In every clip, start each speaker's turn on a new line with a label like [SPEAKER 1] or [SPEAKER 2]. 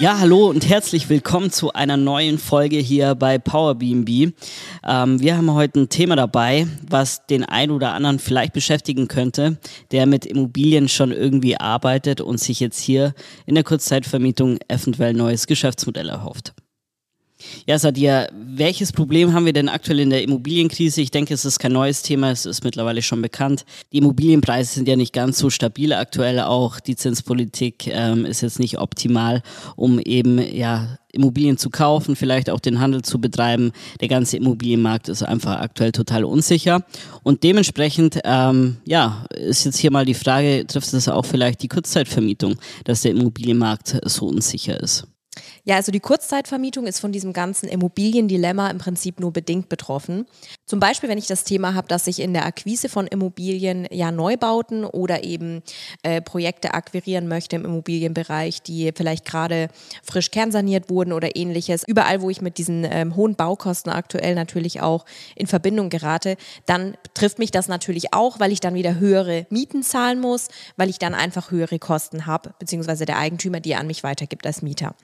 [SPEAKER 1] Ja, hallo und herzlich willkommen zu einer neuen Folge hier bei PowerBnB. Ähm, wir haben heute ein Thema dabei, was den einen oder anderen vielleicht beschäftigen könnte, der mit Immobilien schon irgendwie arbeitet und sich jetzt hier in der Kurzzeitvermietung eventuell neues Geschäftsmodell erhofft. Ja, Sadia, welches Problem haben wir denn aktuell in der Immobilienkrise? Ich denke, es ist kein neues Thema, es ist mittlerweile schon bekannt. Die Immobilienpreise sind ja nicht ganz so stabil aktuell, auch die Zinspolitik ähm, ist jetzt nicht optimal, um eben ja Immobilien zu kaufen, vielleicht auch den Handel zu betreiben. Der ganze Immobilienmarkt ist einfach aktuell total unsicher. Und dementsprechend, ähm, ja, ist jetzt hier mal die Frage, trifft es auch vielleicht die Kurzzeitvermietung, dass der Immobilienmarkt so unsicher ist?
[SPEAKER 2] Ja, also die Kurzzeitvermietung ist von diesem ganzen Immobiliendilemma im Prinzip nur bedingt betroffen. Zum Beispiel, wenn ich das Thema habe, dass ich in der Akquise von Immobilien ja Neubauten oder eben äh, Projekte akquirieren möchte im Immobilienbereich, die vielleicht gerade frisch kernsaniert wurden oder ähnliches. Überall, wo ich mit diesen ähm, hohen Baukosten aktuell natürlich auch in Verbindung gerate, dann trifft mich das natürlich auch, weil ich dann wieder höhere Mieten zahlen muss, weil ich dann einfach höhere Kosten habe, beziehungsweise der Eigentümer die an mich weitergibt als Mieter.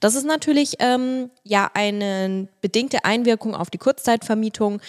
[SPEAKER 2] Das ist natürlich ähm, ja eine bedingte Einwirkung auf die Kurzzeitvermietung.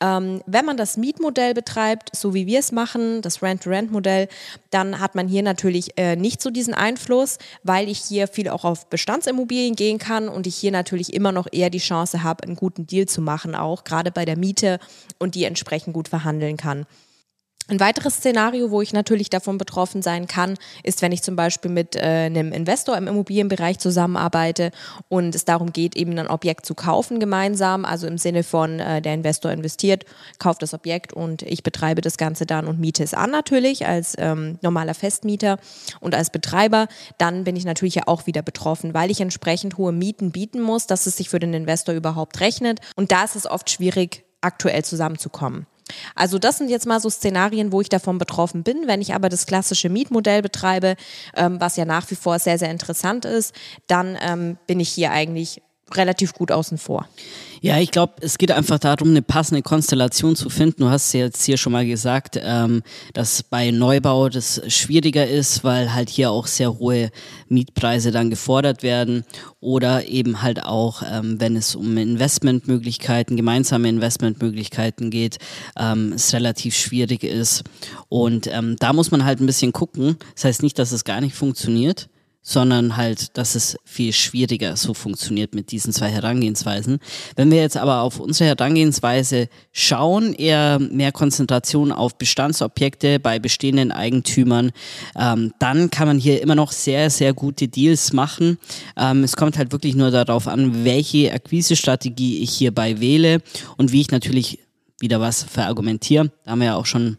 [SPEAKER 2] Ähm, wenn man das Mietmodell betreibt, so wie wir es machen, das Rent-to-Rent-Modell, dann hat man hier natürlich äh, nicht so diesen Einfluss, weil ich hier viel auch auf Bestandsimmobilien gehen kann und ich hier natürlich immer noch eher die Chance habe, einen guten Deal zu machen, auch gerade bei der Miete und die entsprechend gut verhandeln kann. Ein weiteres Szenario, wo ich natürlich davon betroffen sein kann, ist, wenn ich zum Beispiel mit äh, einem Investor im Immobilienbereich zusammenarbeite und es darum geht, eben ein Objekt zu kaufen gemeinsam, also im Sinne von, äh, der Investor investiert, kauft das Objekt und ich betreibe das Ganze dann und miete es an natürlich als ähm, normaler Festmieter und als Betreiber, dann bin ich natürlich ja auch wieder betroffen, weil ich entsprechend hohe Mieten bieten muss, dass es sich für den Investor überhaupt rechnet und da ist es oft schwierig, aktuell zusammenzukommen. Also das sind jetzt mal so Szenarien, wo ich davon betroffen bin. Wenn ich aber das klassische Mietmodell betreibe, ähm, was ja nach wie vor sehr, sehr interessant ist, dann ähm, bin ich hier eigentlich relativ gut außen vor.
[SPEAKER 1] Ja, ich glaube, es geht einfach darum, eine passende Konstellation zu finden. Du hast ja jetzt hier schon mal gesagt, ähm, dass bei Neubau das schwieriger ist, weil halt hier auch sehr hohe Mietpreise dann gefordert werden oder eben halt auch, ähm, wenn es um Investmentmöglichkeiten, gemeinsame Investmentmöglichkeiten geht, ähm, es relativ schwierig ist. Und ähm, da muss man halt ein bisschen gucken. Das heißt nicht, dass es gar nicht funktioniert sondern halt, dass es viel schwieriger so funktioniert mit diesen zwei Herangehensweisen. Wenn wir jetzt aber auf unsere Herangehensweise schauen, eher mehr Konzentration auf Bestandsobjekte bei bestehenden Eigentümern, ähm, dann kann man hier immer noch sehr, sehr gute Deals machen. Ähm, es kommt halt wirklich nur darauf an, welche Akquisestrategie ich hierbei wähle und wie ich natürlich wieder was verargumentiere. Da haben wir ja auch schon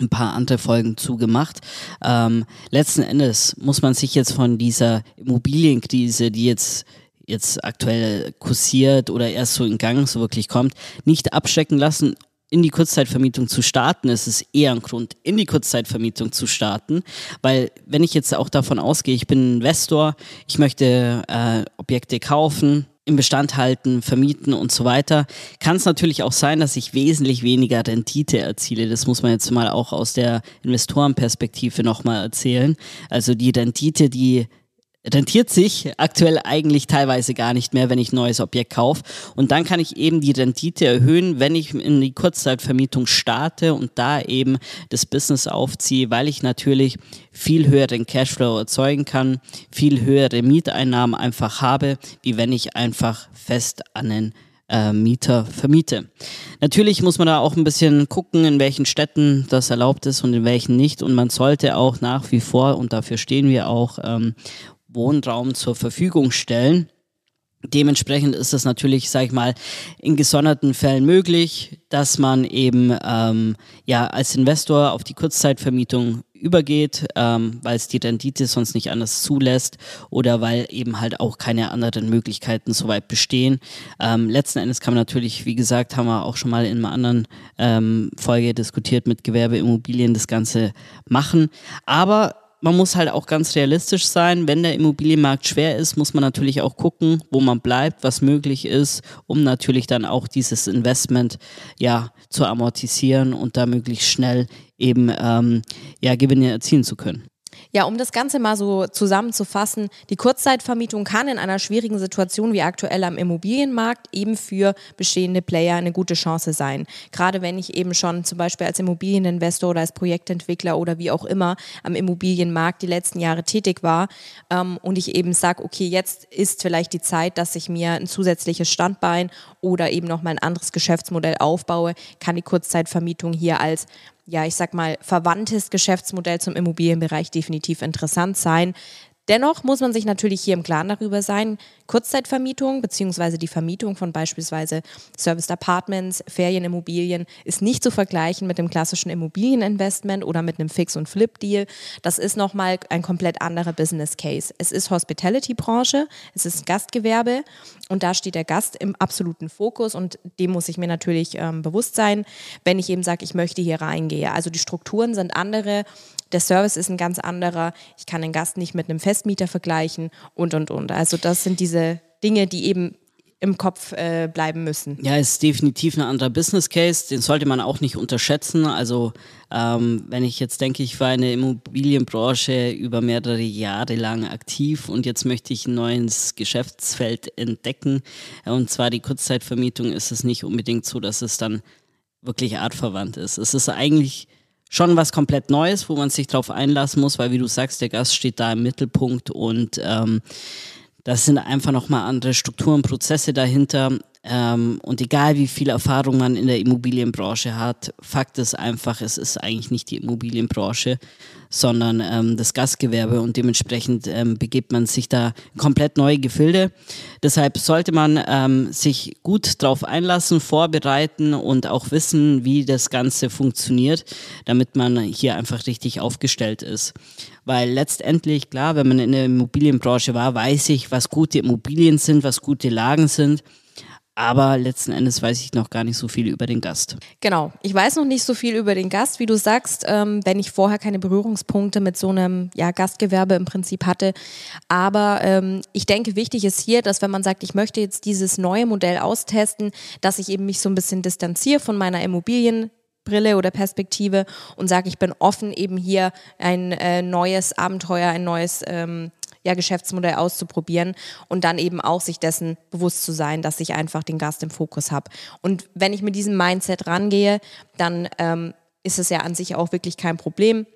[SPEAKER 1] ein paar andere Folgen zugemacht. Ähm, letzten Endes muss man sich jetzt von dieser Immobilienkrise, die jetzt jetzt aktuell kursiert oder erst so in Gang so wirklich kommt, nicht abschrecken lassen, in die Kurzzeitvermietung zu starten. Es ist eher ein Grund, in die Kurzzeitvermietung zu starten, weil wenn ich jetzt auch davon ausgehe, ich bin Investor, ich möchte äh, Objekte kaufen, im Bestand halten, vermieten und so weiter, kann es natürlich auch sein, dass ich wesentlich weniger Rendite erziele. Das muss man jetzt mal auch aus der Investorenperspektive nochmal erzählen. Also die Rendite, die rentiert sich aktuell eigentlich teilweise gar nicht mehr, wenn ich ein neues Objekt kaufe. Und dann kann ich eben die Rendite erhöhen, wenn ich in die Kurzzeitvermietung starte und da eben das Business aufziehe, weil ich natürlich viel höheren Cashflow erzeugen kann, viel höhere Mieteinnahmen einfach habe, wie wenn ich einfach fest an den äh, Mieter vermiete. Natürlich muss man da auch ein bisschen gucken, in welchen Städten das erlaubt ist und in welchen nicht. Und man sollte auch nach wie vor, und dafür stehen wir auch, ähm, Wohnraum zur Verfügung stellen. Dementsprechend ist das natürlich, sag ich mal, in gesonderten Fällen möglich, dass man eben ähm, ja als Investor auf die Kurzzeitvermietung übergeht, ähm, weil es die Rendite sonst nicht anders zulässt oder weil eben halt auch keine anderen Möglichkeiten soweit bestehen. Ähm, letzten Endes kann man natürlich, wie gesagt, haben wir auch schon mal in einer anderen ähm, Folge diskutiert mit Gewerbeimmobilien das Ganze machen. Aber man muss halt auch ganz realistisch sein. Wenn der Immobilienmarkt schwer ist, muss man natürlich auch gucken, wo man bleibt, was möglich ist, um natürlich dann auch dieses Investment ja zu amortisieren und da möglichst schnell eben ähm, ja Gewinne erzielen zu können.
[SPEAKER 2] Ja, um das Ganze mal so zusammenzufassen, die Kurzzeitvermietung kann in einer schwierigen Situation wie aktuell am Immobilienmarkt eben für bestehende Player eine gute Chance sein. Gerade wenn ich eben schon zum Beispiel als Immobilieninvestor oder als Projektentwickler oder wie auch immer am Immobilienmarkt die letzten Jahre tätig war ähm, und ich eben sage, okay, jetzt ist vielleicht die Zeit, dass ich mir ein zusätzliches Standbein oder eben noch mal ein anderes Geschäftsmodell aufbaue, kann die Kurzzeitvermietung hier als ja, ich sag mal, verwandtes Geschäftsmodell zum Immobilienbereich definitiv interessant sein. Dennoch muss man sich natürlich hier im Klaren darüber sein, Kurzzeitvermietung bzw. die Vermietung von beispielsweise Serviced Apartments, Ferienimmobilien ist nicht zu vergleichen mit dem klassischen Immobilieninvestment oder mit einem Fix- und Flip-Deal. Das ist nochmal ein komplett anderer Business Case. Es ist Hospitality-Branche, es ist Gastgewerbe und da steht der Gast im absoluten Fokus und dem muss ich mir natürlich ähm, bewusst sein, wenn ich eben sage, ich möchte hier reingehen. Also die Strukturen sind andere der Service ist ein ganz anderer, ich kann den Gast nicht mit einem Festmieter vergleichen und, und, und. Also das sind diese Dinge, die eben im Kopf äh, bleiben müssen.
[SPEAKER 1] Ja, ist definitiv ein anderer Business Case, den sollte man auch nicht unterschätzen. Also ähm, wenn ich jetzt denke, ich war in der Immobilienbranche über mehrere Jahre lang aktiv und jetzt möchte ich ein neues Geschäftsfeld entdecken, und zwar die Kurzzeitvermietung, ist es nicht unbedingt so, dass es dann wirklich artverwandt ist. Es ist eigentlich schon was komplett Neues, wo man sich drauf einlassen muss, weil wie du sagst, der Gast steht da im Mittelpunkt und ähm, das sind einfach nochmal andere Strukturen, Prozesse dahinter. Ähm, und egal wie viel Erfahrung man in der Immobilienbranche hat, Fakt ist einfach, es ist eigentlich nicht die Immobilienbranche, sondern ähm, das Gastgewerbe und dementsprechend ähm, begibt man sich da komplett neue Gefilde. Deshalb sollte man ähm, sich gut darauf einlassen, vorbereiten und auch wissen, wie das Ganze funktioniert, damit man hier einfach richtig aufgestellt ist. Weil letztendlich, klar, wenn man in der Immobilienbranche war, weiß ich, was gute Immobilien sind, was gute Lagen sind. Aber letzten Endes weiß ich noch gar nicht so viel über den Gast.
[SPEAKER 2] Genau, ich weiß noch nicht so viel über den Gast, wie du sagst, ähm, wenn ich vorher keine Berührungspunkte mit so einem ja, Gastgewerbe im Prinzip hatte. Aber ähm, ich denke, wichtig ist hier, dass wenn man sagt, ich möchte jetzt dieses neue Modell austesten, dass ich eben mich so ein bisschen distanziere von meiner Immobilien. Brille oder Perspektive und sage, ich bin offen, eben hier ein äh, neues Abenteuer, ein neues ähm, ja, Geschäftsmodell auszuprobieren und dann eben auch sich dessen bewusst zu sein, dass ich einfach den Gast im Fokus habe. Und wenn ich mit diesem Mindset rangehe, dann ähm, ist es ja an sich auch wirklich kein Problem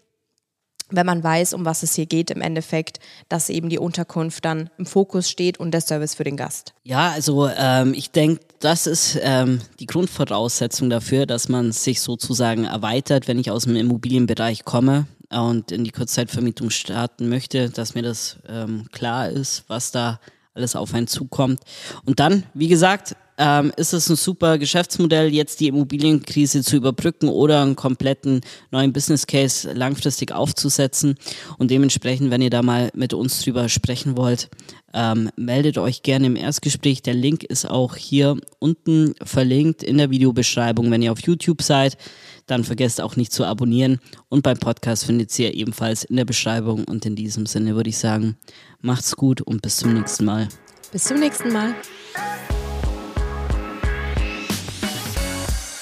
[SPEAKER 2] wenn man weiß, um was es hier geht im Endeffekt, dass eben die Unterkunft dann im Fokus steht und der Service für den Gast.
[SPEAKER 1] Ja, also ähm, ich denke, das ist ähm, die Grundvoraussetzung dafür, dass man sich sozusagen erweitert, wenn ich aus dem Immobilienbereich komme und in die Kurzzeitvermietung starten möchte, dass mir das ähm, klar ist, was da alles auf einen zukommt. Und dann, wie gesagt, ähm, ist es ein super Geschäftsmodell, jetzt die Immobilienkrise zu überbrücken oder einen kompletten neuen Business Case langfristig aufzusetzen. Und dementsprechend, wenn ihr da mal mit uns drüber sprechen wollt, ähm, meldet euch gerne im Erstgespräch. Der Link ist auch hier unten verlinkt in der Videobeschreibung, wenn ihr auf YouTube seid. Dann vergesst auch nicht zu abonnieren. Und beim Podcast findet ihr ebenfalls in der Beschreibung. Und in diesem Sinne würde ich sagen, macht's gut und bis zum nächsten Mal.
[SPEAKER 2] Bis zum nächsten Mal.